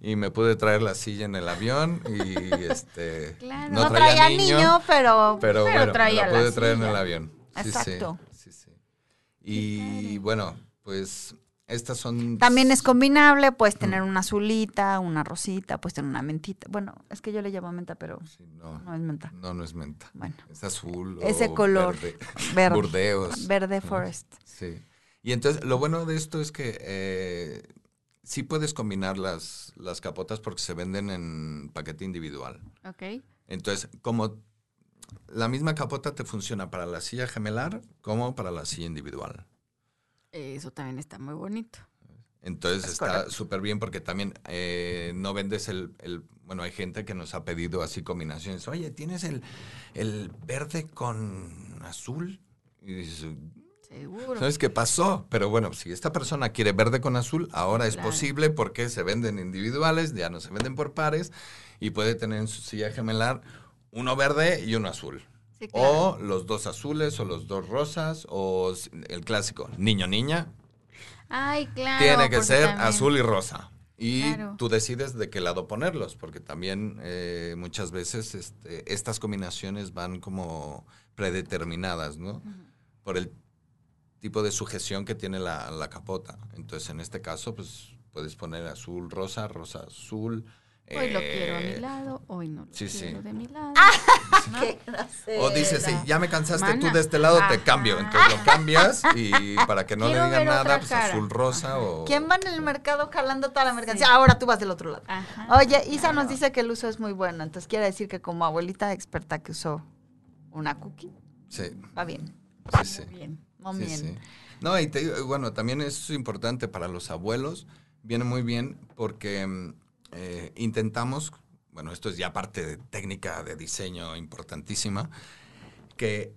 Y me pude traer la silla en el avión. Y *laughs* este. Claro. No, traía niño, pero... Pero, Pero bueno, me traía la la pude traer en el avión. Sí, Exacto. Sí, sí, sí. Y bueno, pues estas son. También es combinable, puedes tener una azulita, una rosita, puedes tener una mentita. Bueno, es que yo le llamo menta, pero Sí, no, no es menta. no, no es menta. Bueno, Es azul. Ese o color, Verde. *laughs* verde. Burdeos. Verde forest. Sí. Y entonces, lo bueno de esto es que eh, sí puedes combinar las, las capotas porque se venden en paquete individual. ¿Ok? Entonces, como la misma capota te funciona para la silla gemelar como para la silla individual. Eso también está muy bonito. Entonces Es está súper bien porque también eh, no vendes el, el- Bueno, hay gente que nos ha pedido así combinaciones. Oye, ¿tienes el, el verde con azul? Y dices, Seguro. ¿Sabes qué pasó? Pero bueno, si esta persona quiere verde con azul, ahora es Claro. posible porque se venden individuales, ya no se venden por pares y puede tener en su silla gemelar uno verde y uno azul. Sí, claro. O los dos azules o los dos rosas o el clásico niño-niña. Ay, claro. Tiene que ser también- azul y rosa. Y Claro. tú decides de qué lado ponerlos, porque también eh, muchas veces este, estas combinaciones van como predeterminadas, ¿no? Por el tipo de sujeción que tiene la, la capota. Entonces, en este caso, pues puedes poner azul, rosa, rosa, azul. Hoy lo eh, quiero a mi lado, hoy no lo sí, sí. quiero de mi lado. *laughs* ¿no? *laughs* Qué. O dices, sí, ya me cansaste tú de este lado, te cambio. Entonces lo cambias y *laughs* para que no Quiero le digan nada, pues cara. azul, rosa o... ¿Quién va en el mercado jalando toda la mercancía? Sí. Ahora tú vas del otro lado. Ajá. Oye, Isa nos dice que el uso es muy bueno, entonces quiere decir que como abuelita experta que usó una cookie, Sí, va bien, sí, sí. Muy bien. Sí, sí. No, y te digo, bueno, también es importante para los abuelos, viene muy bien porque mm, eh, intentamos, bueno, esto es ya parte de técnica de diseño importantísima, que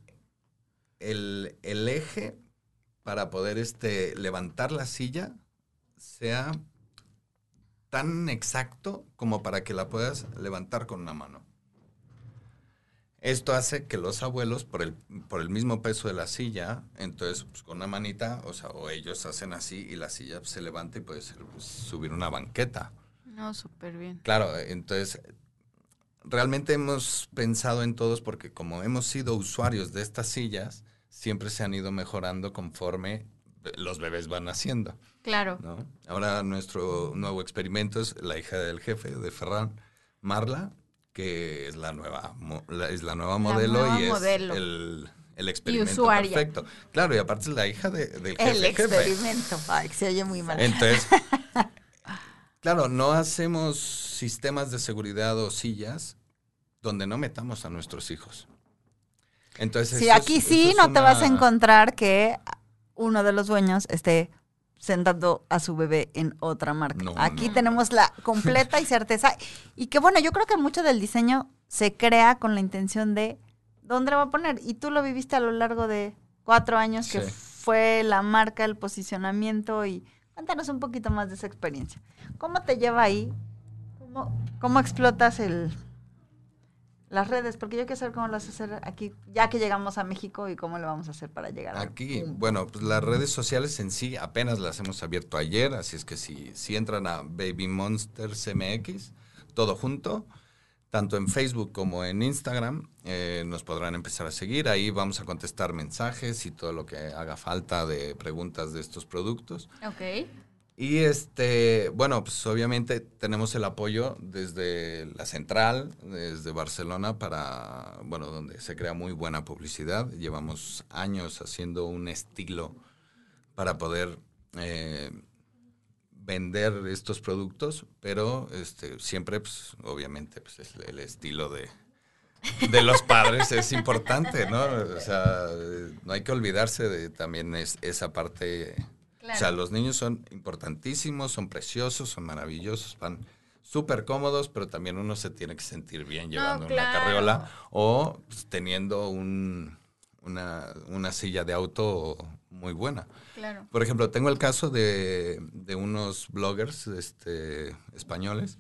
el, el eje para poder este, levantar la silla sea tan exacto como para que la puedas levantar con una mano. Esto hace que los abuelos, por el, por el mismo peso de la silla, entonces pues, con una manita, o sea, o ellos hacen así y la silla se levanta y puede pues, subir una banqueta. No, súper bien. Claro, entonces realmente hemos pensado en todos porque como hemos sido usuarios de estas sillas, siempre se han ido mejorando conforme los bebés van naciendo. Claro. ¿no? Ahora nuestro nuevo experimento es la hija del jefe de Ferran, Marla, que es la nueva, es la nueva modelo nueva y es modelo. el, el experimento perfecto. Claro, y aparte es la hija de- del jefe. El jefe. experimento. Ay, se oye muy mal. Entonces, *laughs* claro, no hacemos sistemas de seguridad o sillas donde no metamos a nuestros hijos. Entonces, Sí, eso aquí sí no te vas a encontrar que uno de los dueños esté sentando a su bebé en otra marca. No, aquí no. tenemos la completa y certeza. Y que bueno, yo creo que mucho del diseño se crea con la intención de dónde lo va a poner. Y tú lo viviste a lo largo de cuatro años, que fue la marca, el posicionamiento. Y cuéntanos un poquito más de esa experiencia. ¿Cómo te lleva ahí? ¿Cómo, cómo explotas el, las redes? Porque yo quiero saber cómo lo vas a hacer aquí, ya que llegamos a México y cómo lo vamos a hacer para llegar a- Aquí, bueno, pues las redes sociales en sí apenas las hemos abierto ayer, así es que si, si entran a Baby Monsters MX, todo junto, tanto en Facebook como en Instagram, eh, nos podrán empezar a seguir. Ahí vamos a contestar mensajes y todo lo que haga falta de preguntas de estos productos. Ok. Y este, bueno, pues obviamente tenemos el apoyo desde la central, desde Barcelona, para, bueno, donde se crea muy buena publicidad. Llevamos años haciendo un estilo para poder eh, vender estos productos, pero este, siempre, pues, obviamente, pues es el estilo de, de los padres es importante, ¿no? O sea, no hay que olvidarse de también es, esa parte o sea, los niños son importantísimos, son preciosos, son maravillosos, van súper cómodos, pero también uno se tiene que sentir bien llevando claro. una carriola o pues, teniendo un, una, una silla de auto muy buena. Claro. Por ejemplo, tengo el caso de, de unos bloggers este, españoles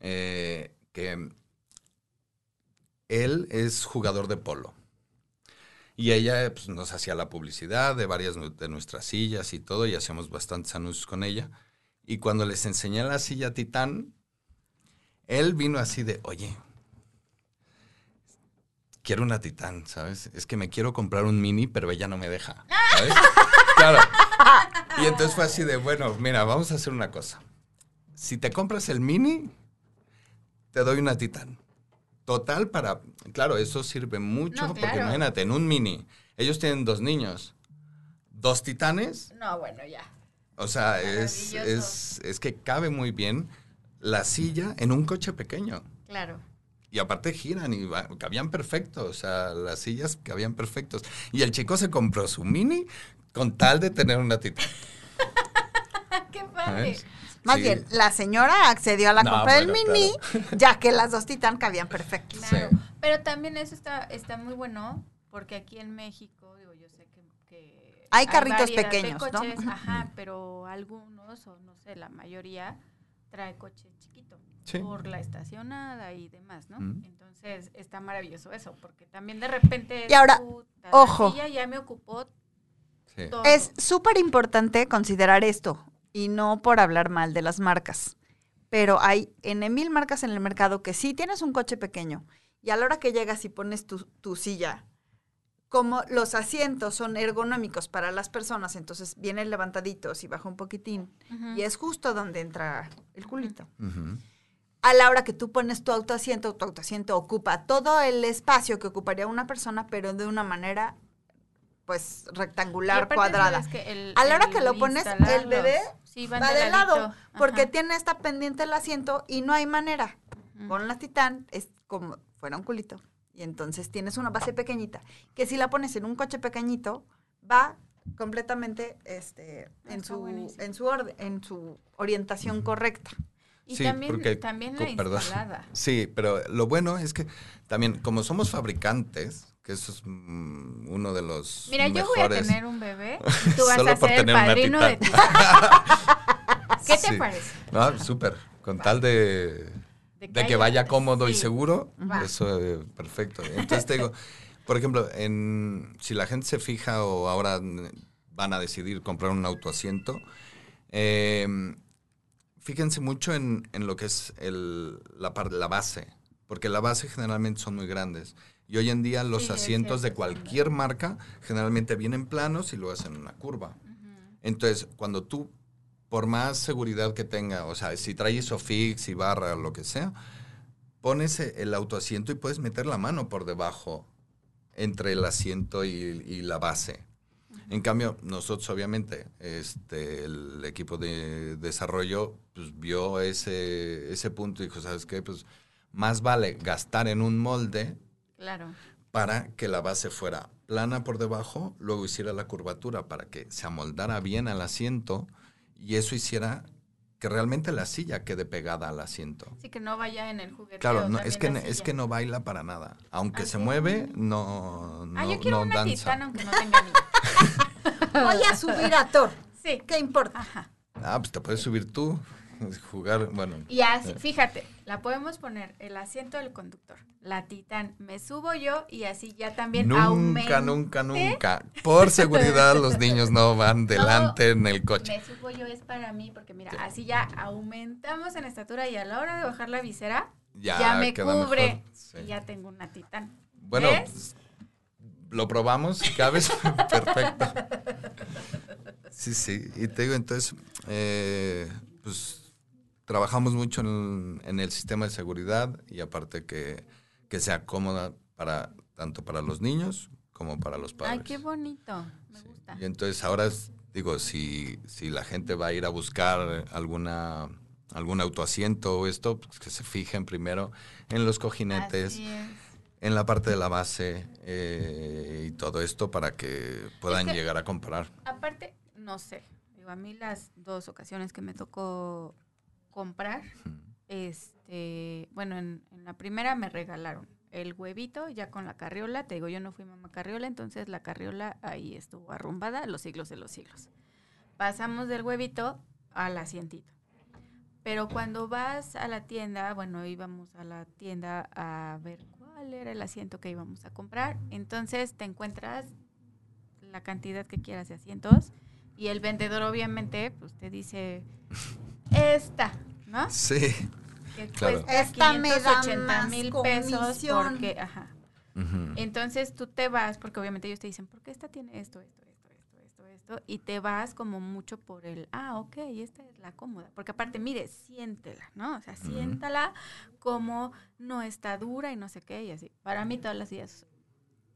eh, que él es jugador de polo. Y ella pues, nos hacía la publicidad de varias de nuestras sillas y todo, y hacíamos bastantes anuncios con ella. Y cuando les enseñé la silla Titán, él vino así de, oye, quiero una Titán, ¿sabes? Es que me quiero comprar un mini, pero ella no me deja, *laughs* ¿sabes? claro. Y entonces fue así de, bueno, mira, vamos a hacer una cosa. Si te compras el mini, te doy una Titán. Total para, claro, eso sirve mucho, No, porque imagínate, en un mini, ellos tienen dos niños, dos titanes, No, bueno, ya. o sea, es, es, es que cabe muy bien la silla en un coche pequeño. Claro. Y aparte giran y va- cabían perfecto, o sea, las sillas cabían perfectos. Y el chico se compró su mini con tal de tener una titán. *laughs* ¡Qué padre! Más Sí. bien, la señora accedió a la No, compra del mini, ya que las dos titán cabían perfecto. Claro. Sí. Pero también eso está, está muy bueno, porque aquí en México, digo, yo sé que. que Hay carritos de pequeños, ¿no? Ajá, pero algunos, o no sé, la mayoría, trae coche chiquito. Sí. Por la estacionada y demás, ¿no? Mm. Entonces está maravilloso eso, porque también de repente. Y ahora, ojo. La silla ya me ocupó Sí. todo. Es súper importante considerar esto, y no por hablar mal de las marcas, pero hay N mil marcas en el mercado que sí tienes un coche pequeño, y a la hora que llegas y pones tu, tu silla, como los asientos son ergonómicos para las personas, entonces vienen levantaditos y baja un poquitín, y es justo donde entra el culito. A la hora que tú pones tu autoasiento, tu autoasiento ocupa todo el espacio que ocuparía una persona, pero de una manera, pues, rectangular, cuadrada. ¿sabes que el- A la hora que lo pones, el bebé sí, Va de de lado, porque Ajá. tiene esta pendiente el asiento y no hay manera. Con la titán es como fuera un culito. Y entonces tienes una base pequeñita, que si la pones en un coche pequeñito, va completamente este, en, Está su, buenísimo. en, su orde- en su orientación correcta. Y Sí, también, porque- también la perdón. instalada. *laughs* Sí, pero lo bueno es que también, como somos fabricantes, que eso es mm, uno de los Mira, yo voy a tener un bebé *laughs* y tú vas Solo a ser el padrino de ti. *laughs* ¿Qué te Sí. parece? No, súper. Con tal de, de que vaya cómodo y seguro, Va. eso eh, perfecto. *laughs* Entonces te digo, por ejemplo, en, si la gente se fija o ahora van a decidir comprar un autoasiento, eh, fíjense mucho en, en lo que es el, la, la base, porque la base generalmente son muy grandes. Y hoy en día los Sí, es asientos de cualquier marca generalmente vienen planos y lo hacen en una curva. Entonces, cuando tú, por más seguridad que tenga, o sea, si trae Isofix y barra, lo que sea, pones e- el autoasiento y puedes meter la mano por debajo entre el asiento y, y la base. En cambio, nosotros obviamente, este, el equipo de desarrollo pues, vio ese, ese punto y dijo, ¿sabes qué? Pues más vale gastar en un molde Claro. para que la base fuera plana por debajo, luego hiciera la curvatura para que se amoldara bien al asiento y eso hiciera que realmente la silla quede pegada al asiento. Sí, que no vaya en el juguete. Claro, no, es, que, es que no baila para nada. Aunque ¿Ah, se sí? mueve, no, no, Ah, yo quiero no una danza. titana aunque no tenga niños. *laughs* Voy a subir a Thor. *laughs* Sí. ¿Qué importa? Ajá. Ah, pues te puedes subir tú, jugar, bueno. Y así, fíjate, la podemos poner el asiento del conductor, la titán, me subo yo y así ya también Nunca, aumente. nunca, nunca. Por seguridad los niños no van delante en el coche. Me subo yo es para mí, porque mira, así ya aumentamos en estatura y a la hora de bajar la visera, Ya, ya, me cubre. sí. Y ya tengo una titán. Bueno, ¿Ves? pues, lo probamos, cabes, *laughs* perfecto. Sí, sí. Y te digo, entonces, eh, pues trabajamos mucho en, en el sistema de seguridad y aparte que, que sea cómoda para tanto para los niños como para los padres. Ay, qué bonito. Me Sí. gusta. Y entonces ahora, es- digo, si, si la gente va a ir a buscar alguna algún autoasiento o esto, pues que se fijen primero en los cojinetes, en la parte de la base eh, y todo esto para que puedan que- llegar a comprar. Aparte, no sé, digo, a mí las dos ocasiones que me tocó comprar, este, bueno, en, en la primera me regalaron el huevito ya con la carriola, te digo, yo no fui mamá carriola, entonces la carriola ahí estuvo arrumbada los siglos de los siglos. Pasamos del huevito al asientito. Pero cuando vas a la tienda, bueno, íbamos a la tienda a ver cuál era el asiento que íbamos a comprar, entonces te encuentras la cantidad que quieras de asientos y el vendedor obviamente pues te dice *laughs* esta, ¿no? Sí. Que Claro. Esta me da 580 más mil pesos comisión. porque, ajá. Entonces tú te vas, porque obviamente ellos te dicen, ¿por qué esta tiene esto, esto, esto, esto, esto, esto? Y te vas como mucho por el, ah, ok, esta es la cómoda. Porque aparte, mire, siéntela, ¿no? O sea, siéntala como no está dura y no sé qué, y así. Para mí todas las sillas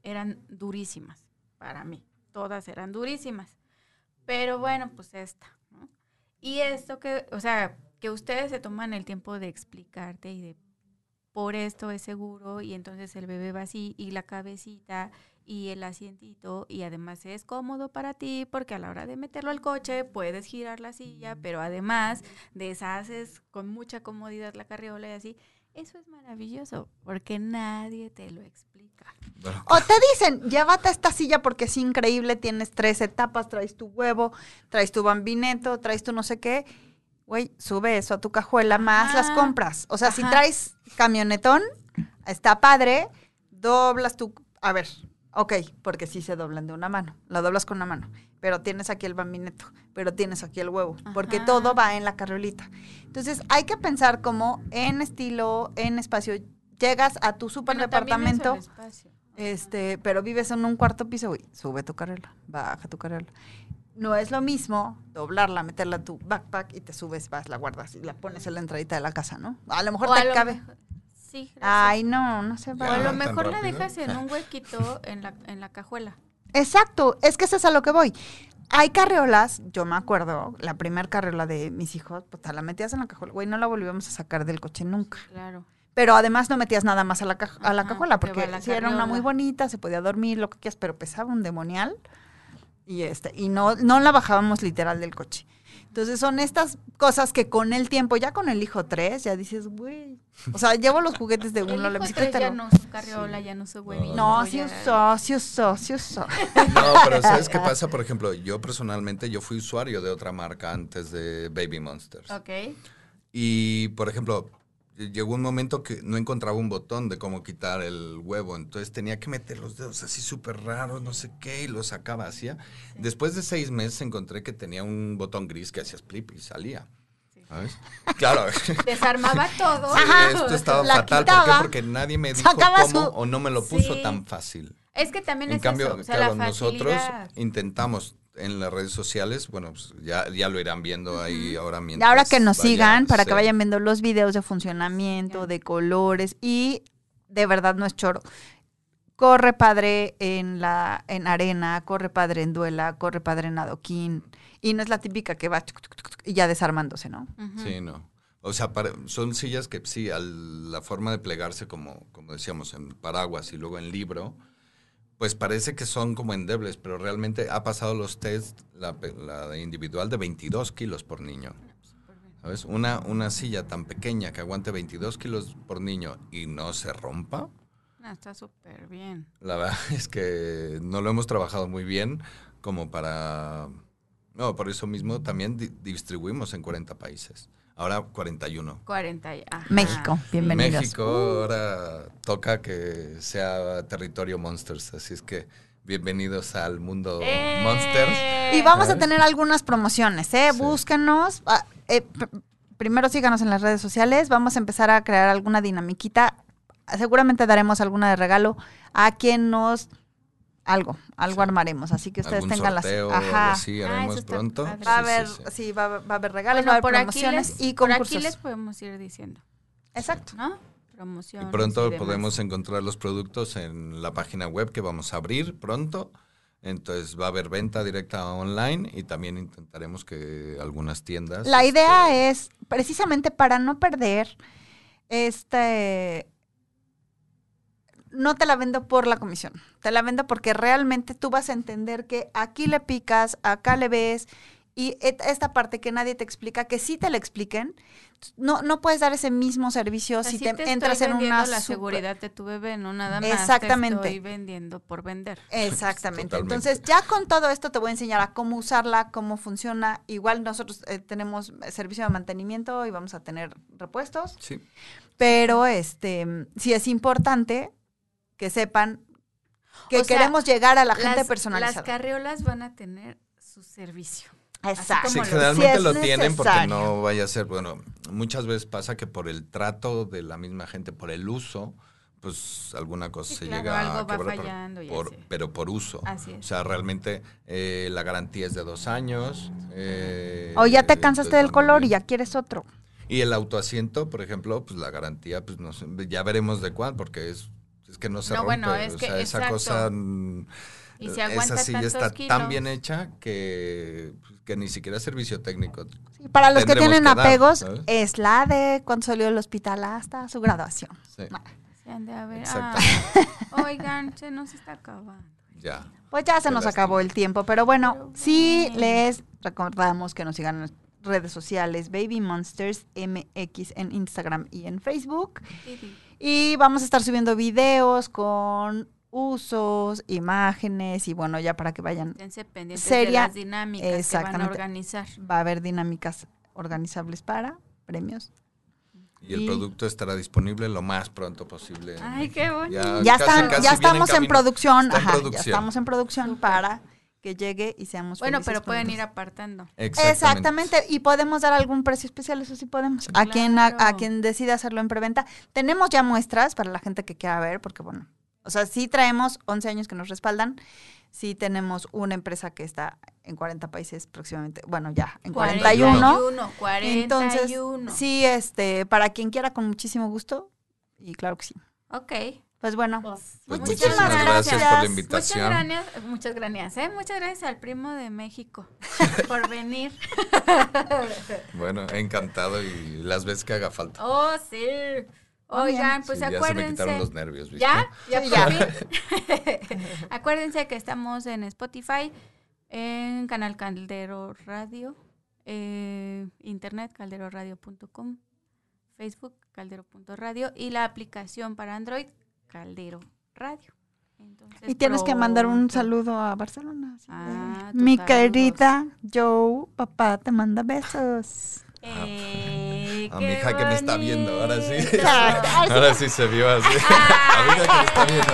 eran durísimas, para mí. Todas eran durísimas. Pero bueno, pues esta, ¿no? Y esto que, o sea, que ustedes se toman el tiempo de explicarte y de por esto es seguro y entonces el bebé va así y la cabecita y el asientito y además es cómodo para ti porque a la hora de meterlo al coche puedes girar la silla, pero además deshaces con mucha comodidad la carriola y así. Eso es maravilloso porque nadie te lo explica. Bueno, O te dicen, llévate esta silla porque es increíble, tienes tres etapas, traes tu huevo, traes tu bambineto, traes tu no sé qué. Güey, sube eso a tu cajuela más las compras. O sea, si traes camionetón, está padre, doblas tu... A ver, ok, porque sí se doblan de una mano, lo doblas con una mano, pero tienes aquí el bambineto, pero tienes aquí el huevo, porque todo va en la carriolita. Entonces, hay que pensar como en estilo, en espacio. Llegas a tu super Bueno, departamento. Este, pero vives en un cuarto piso, güey, sube tu carriola, baja tu carriola. No es lo mismo doblarla, meterla en tu backpack y te subes, vas, la guardas y la pones en la entradita de la casa, ¿no? A lo mejor O a te lo cabe. mejor- Sí, gracias. Ay, no, no se o va. a Ya, lo mejor la dejas en *laughs* un huequito en la, en la cajuela. Exacto, es que eso es a lo que voy. Hay carriolas, yo me acuerdo, la primera carriola de mis hijos, pues te la metías en la cajuela, güey, no la volvíamos a sacar del coche nunca. Claro. Pero además no metías nada más a la, caj- a la Ajá, cajuela, porque sí era una muy bonita, se podía dormir, lo que quieras, pero pesaba un demonial. Y este, y no, no la bajábamos literal del coche. Entonces son estas cosas que con el tiempo, ya con el hijo 3, ya dices, güey. O sea, llevo los juguetes de El uno, la bicicleta. ya no usó carriola, ya no usó huevito. No, sí ya- usó, sí usó, sí usó. No, pero ¿sabes qué *laughs* pasa? Por ejemplo, yo personalmente, yo fui usuario de otra marca antes de Baby Monsters. Ok. Y, por ejemplo, llegó un momento que no encontraba un botón de cómo quitar el huevo, entonces tenía que meter los dedos así súper raros, no sé qué, y lo sacaba, hacía. Después de seis meses encontré que tenía un botón gris que hacía split y salía. ¿Sabes? *laughs* Claro. Desarmaba *laughs* todo. Sí, Ajá. esto estaba La fatal. ¿Por qué? Porque nadie me dijo sacaba cómo su- o no me lo puso tan fácil. Es que también En es cambio, eso, o sea, claro, la nosotros intentamos en las redes sociales, bueno, pues ya, ya lo irán viendo ahí ahora Y mientras. ahora que nos vaya- sigan, para que vayan viendo los videos de funcionamiento, de colores y de verdad no es choro. Corre padre en la en arena, corre padre en duela, corre padre en adoquín y no es la típica que va tuc, tuc, tuc, tuc, y ya desarmándose, ¿no? Sí, no. O sea, para- son sillas que sí, al- la forma de plegarse, como, como decíamos, en paraguas y luego en libro, pues parece que son como endebles, pero realmente ha pasado los test, la, la individual, de 22 kilos por niño. ¿Sabes? Una, una silla tan pequeña que aguante 22 kilos por niño y no se rompa, No, está súper bien. la verdad *laughs* es que no lo hemos trabajado muy bien como para... No, por eso mismo también di- distribuimos en 40 países. Ahora 41. 40 y- ajá. México, bienvenidos. México ahora toca que sea territorio Monsters, así es que bienvenidos al mundo ¡Eh! Monsters. Y vamos a tener algunas promociones, ¿eh? Sí. Búscanos. ah, eh, pr- primero síganos en las redes sociales. Vamos a empezar a crear alguna dinamiquita. Seguramente daremos alguna de regalo a quien nos... Algo, algo Sí. armaremos. Así que ustedes tengan las... Ajá. Ah, haremos eso está pronto. Va a Sí, sí, haber, sí. sí, va, a haber- va a haber regalos, Bueno, va a haber por aquí, promociones les, y por concursos. aquí les podemos ir diciendo, Exacto. ¿no? Y Promociones. pronto demás. podemos encontrar los productos en la página web que vamos a abrir pronto. Entonces va a haber venta directa online y también intentaremos que algunas tiendas. La este, idea es, precisamente para no perder este... No te la vendo por la comisión, te la vendo porque realmente tú vas a entender que aquí le picas, acá le ves y esta parte que nadie te explica, que sí te la expliquen, no, no puedes dar ese mismo servicio si te, estoy entras en una la super- seguridad de tu bebé, no nada más Exactamente. te estoy vendiendo por vender. *laughs* Exactamente. Totalmente. Entonces, ya con todo esto te voy a enseñar a cómo usarla, cómo funciona. Igual nosotros eh, tenemos servicio de mantenimiento y vamos a tener repuestos, Sí, pero este sí es importante que sepan que O sea, queremos llegar a la gente Las- Las personalizada. carriolas van a tener su servicio. Exacto. Sí, generalmente si lo tienen porque no vaya a ser, bueno, muchas veces pasa que por el trato de la misma gente, por el uso, pues alguna cosa Sí, se claro, llega algo a va por- fallando por- pero por uso. Así es. O sea, realmente eh, la garantía es de dos años. eh, O ya te cansaste del color y ya quieres otro. Y el autoasiento, por ejemplo, pues la garantía, pues no sé, ya veremos de cuál, porque es, es que no se No, rompe. bueno, es o que- sea, esa exacto. cosa. mm, Y si aguanta esa silla está kilos. tan bien hecha que, que ni siquiera servicio técnico. Sí, para los que tienen que dar, apegos, ¿sabes? es la de cuando salió del hospital hasta su graduación. Sí, Se han de haber- ah, oigan, se nos está acabando. ya. Pues ya se Qué nos lástima. acabó el tiempo, pero bueno, Pero sí les recordamos que nos sigan en las redes sociales Baby Monsters MX en Instagram y en Facebook. Y vamos a estar subiendo videos con usos, imágenes y bueno, ya para que vayan, Esténse pendientes Seria- de las dinámicas que van a organizar. va a haber dinámicas organizables para premios. Y el Y- producto estará disponible lo más pronto posible. Ay, qué bonito. Ya, casi, están, casi ya estamos en producción, Está en ajá, ya producción. estamos en producción para que llegue y seamos Bueno, felices pero pueden ir apartando. Exactamente, y podemos dar algún precio especial, eso sí podemos. A quien a, quien decida hacerlo en preventa. Tenemos ya muestras para la gente que quiera ver, porque bueno, o sea, sí traemos 11 años que nos respaldan. Sí tenemos una empresa que está en 40 países próximamente, bueno, ya en 41. 41. 41. Entonces, sí, este, para quien quiera con muchísimo gusto y claro que sí. Ok. Pues bueno, Pues Muchísimas muchísimas gracias, por la invitación. Muchas gracias, muchas gracias, ¿eh? Muchas gracias al primo de México *laughs* por venir. Bueno, encantado y las veces que haga falta. Oh, sí. Oigan, Sí, pues ya se me acuérdense. quitaron los nervios, ¿viste? ¿Ya? ¿Ya Sí, *laughs* ya. *laughs* Acuérdense que estamos en Spotify, en Canal Caldero Radio, eh, internet calderoradio.com, Facebook caldero.radio y la aplicación para Android Caldero Radio. Entonces, y tienes que mandar un saludo a Barcelona. de, Ah, tus Mi querida Joe, papá te manda besos. Eh, A qué mi hija que me está viendo, ahora sí. *laughs* Ahora sí se vio así. *laughs* A mi hija que me está viendo.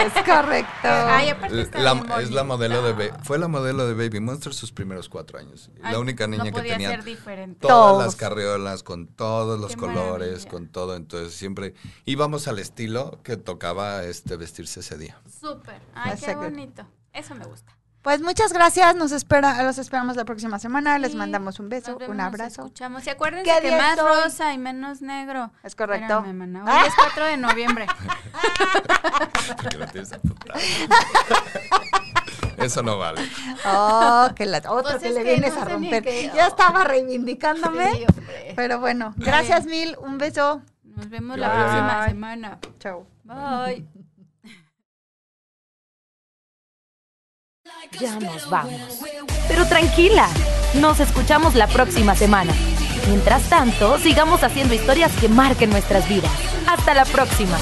Es correcto. Ay, aparte está La- bien es la modelo de. Ba- fue la modelo de Baby Monster sus primeros cuatro años. Ay, la única niña no que tenía ser diferente. todas Todos. las carriolas con todos los Qué colores, maravilla. con todo. Entonces siempre íbamos al estilo que tocaba este vestirse ese día. Súper. Ay, qué bonito. Eso me gusta. Pues muchas gracias, nos espera, los esperamos la próxima semana, les Sí, mandamos un beso, Nos vemos, un nos abrazo. escuchamos. Y acuérdense ¿Qué que más rosa y menos negro. Es correcto. Espérame. Hoy es 4 de noviembre. *laughs* *laughs* Porque lo tienes apuntado. Eso no vale. Oh, que la, otro Pues que le que vienes no a romper. qué- Ya estaba reivindicándome, Sí, pero bueno, gracias mil, un beso. Nos vemos Que la próxima semana. Chao. Bye. Ya nos vamos. Pero tranquila, nos escuchamos la próxima semana. Mientras tanto, sigamos haciendo historias que marquen nuestras vidas. Hasta la próxima.